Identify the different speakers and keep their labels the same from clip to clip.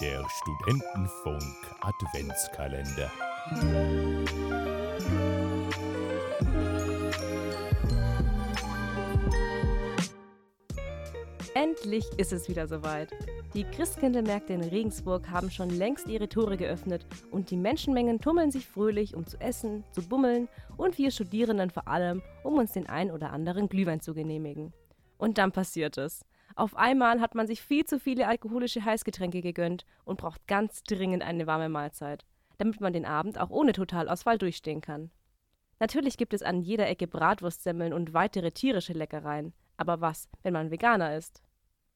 Speaker 1: Der Studentenfunk Adventskalender.
Speaker 2: Endlich ist es wieder soweit. Die Christkindlmärkte in Regensburg haben schon längst ihre Tore geöffnet und die Menschenmengen tummeln sich fröhlich, um zu essen, zu bummeln und wir Studierenden vor allem, um uns den ein oder anderen Glühwein zu genehmigen. Und dann passiert es. Auf einmal hat man sich viel zu viele alkoholische Heißgetränke gegönnt und braucht ganz dringend eine warme Mahlzeit, damit man den Abend auch ohne Totalausfall durchstehen kann. Natürlich gibt es an jeder Ecke Bratwurstsemmeln und weitere tierische Leckereien. Aber was, wenn man Veganer ist?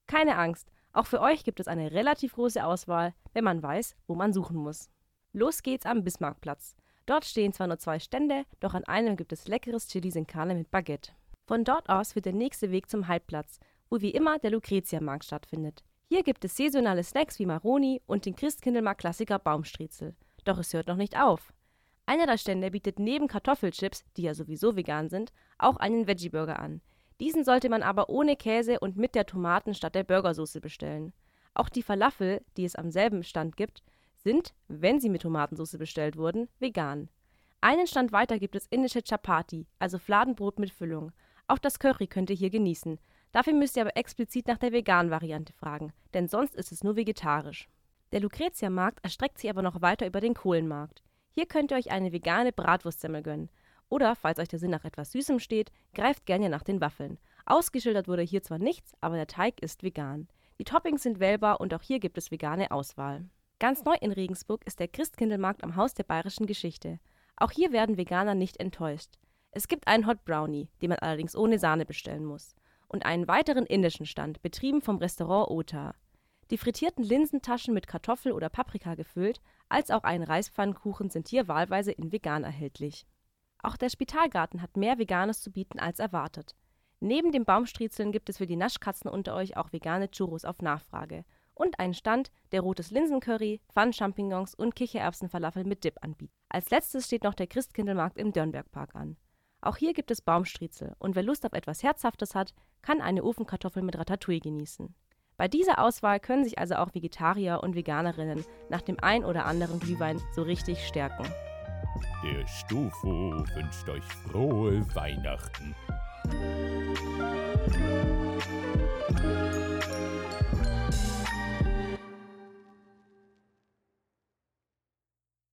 Speaker 2: Keine Angst, auch für euch gibt es eine relativ große Auswahl, wenn man weiß, wo man suchen muss. Los geht's am Bismarckplatz. Dort stehen zwar nur zwei Stände, doch an einem gibt es leckeres Chili sin Carne mit Baguette. Von dort aus führt der nächste Weg zum Halbplatz, wo wie immer der Lucretia-Markt stattfindet. Hier gibt es saisonale Snacks wie Maroni und den Christkindlmarkt-Klassiker Baumstriezel. Doch es hört noch nicht auf. Einer der Stände bietet neben Kartoffelchips, die ja sowieso vegan sind, auch einen Veggie-Burger an. Diesen sollte man aber ohne Käse und mit der Tomaten statt der Burgersoße bestellen. Auch die Falafel, die es am selben Stand gibt, sind, wenn sie mit Tomatensauce bestellt wurden, vegan. Einen Stand weiter gibt es indische Chapati, also Fladenbrot mit Füllung. Auch das Curry könnt ihr hier genießen. Dafür müsst ihr aber explizit nach der veganen Variante fragen, denn sonst ist es nur vegetarisch. Der Lucretia-Markt erstreckt sich aber noch weiter über den Kohlenmarkt. Hier könnt ihr euch eine vegane Bratwurstsemmel gönnen. Oder, falls euch der Sinn nach etwas Süßem steht, greift gerne nach den Waffeln. Ausgeschildert wurde hier zwar nichts, aber der Teig ist vegan. Die Toppings sind wählbar und auch hier gibt es vegane Auswahl. Ganz neu in Regensburg ist der Christkindlmarkt am Haus der bayerischen Geschichte. Auch hier werden Veganer nicht enttäuscht. Es gibt einen Hot Brownie, den man allerdings ohne Sahne bestellen muss und einen weiteren indischen Stand, betrieben vom Restaurant Ota. Die frittierten Linsentaschen mit Kartoffel oder Paprika gefüllt, als auch ein Reispfannkuchen sind hier wahlweise in vegan erhältlich. Auch der Spitalgarten hat mehr Veganes zu bieten als erwartet. Neben den Baumstriezeln gibt es für die Naschkatzen unter euch auch vegane Churros auf Nachfrage und einen Stand, der rotes Linsencurry, Pfann-Champignons und Kichererbsenfalafel mit Dip anbietet. Als letztes steht noch der Christkindlmarkt im Dörnbergpark an. Auch hier gibt es Baumstriezel und wer Lust auf etwas Herzhaftes hat, kann eine Ofenkartoffel mit Ratatouille genießen. Bei dieser Auswahl können sich also auch Vegetarier und Veganerinnen nach dem ein oder anderen Glühwein so richtig stärken.
Speaker 1: Der Stufo wünscht euch frohe Weihnachten.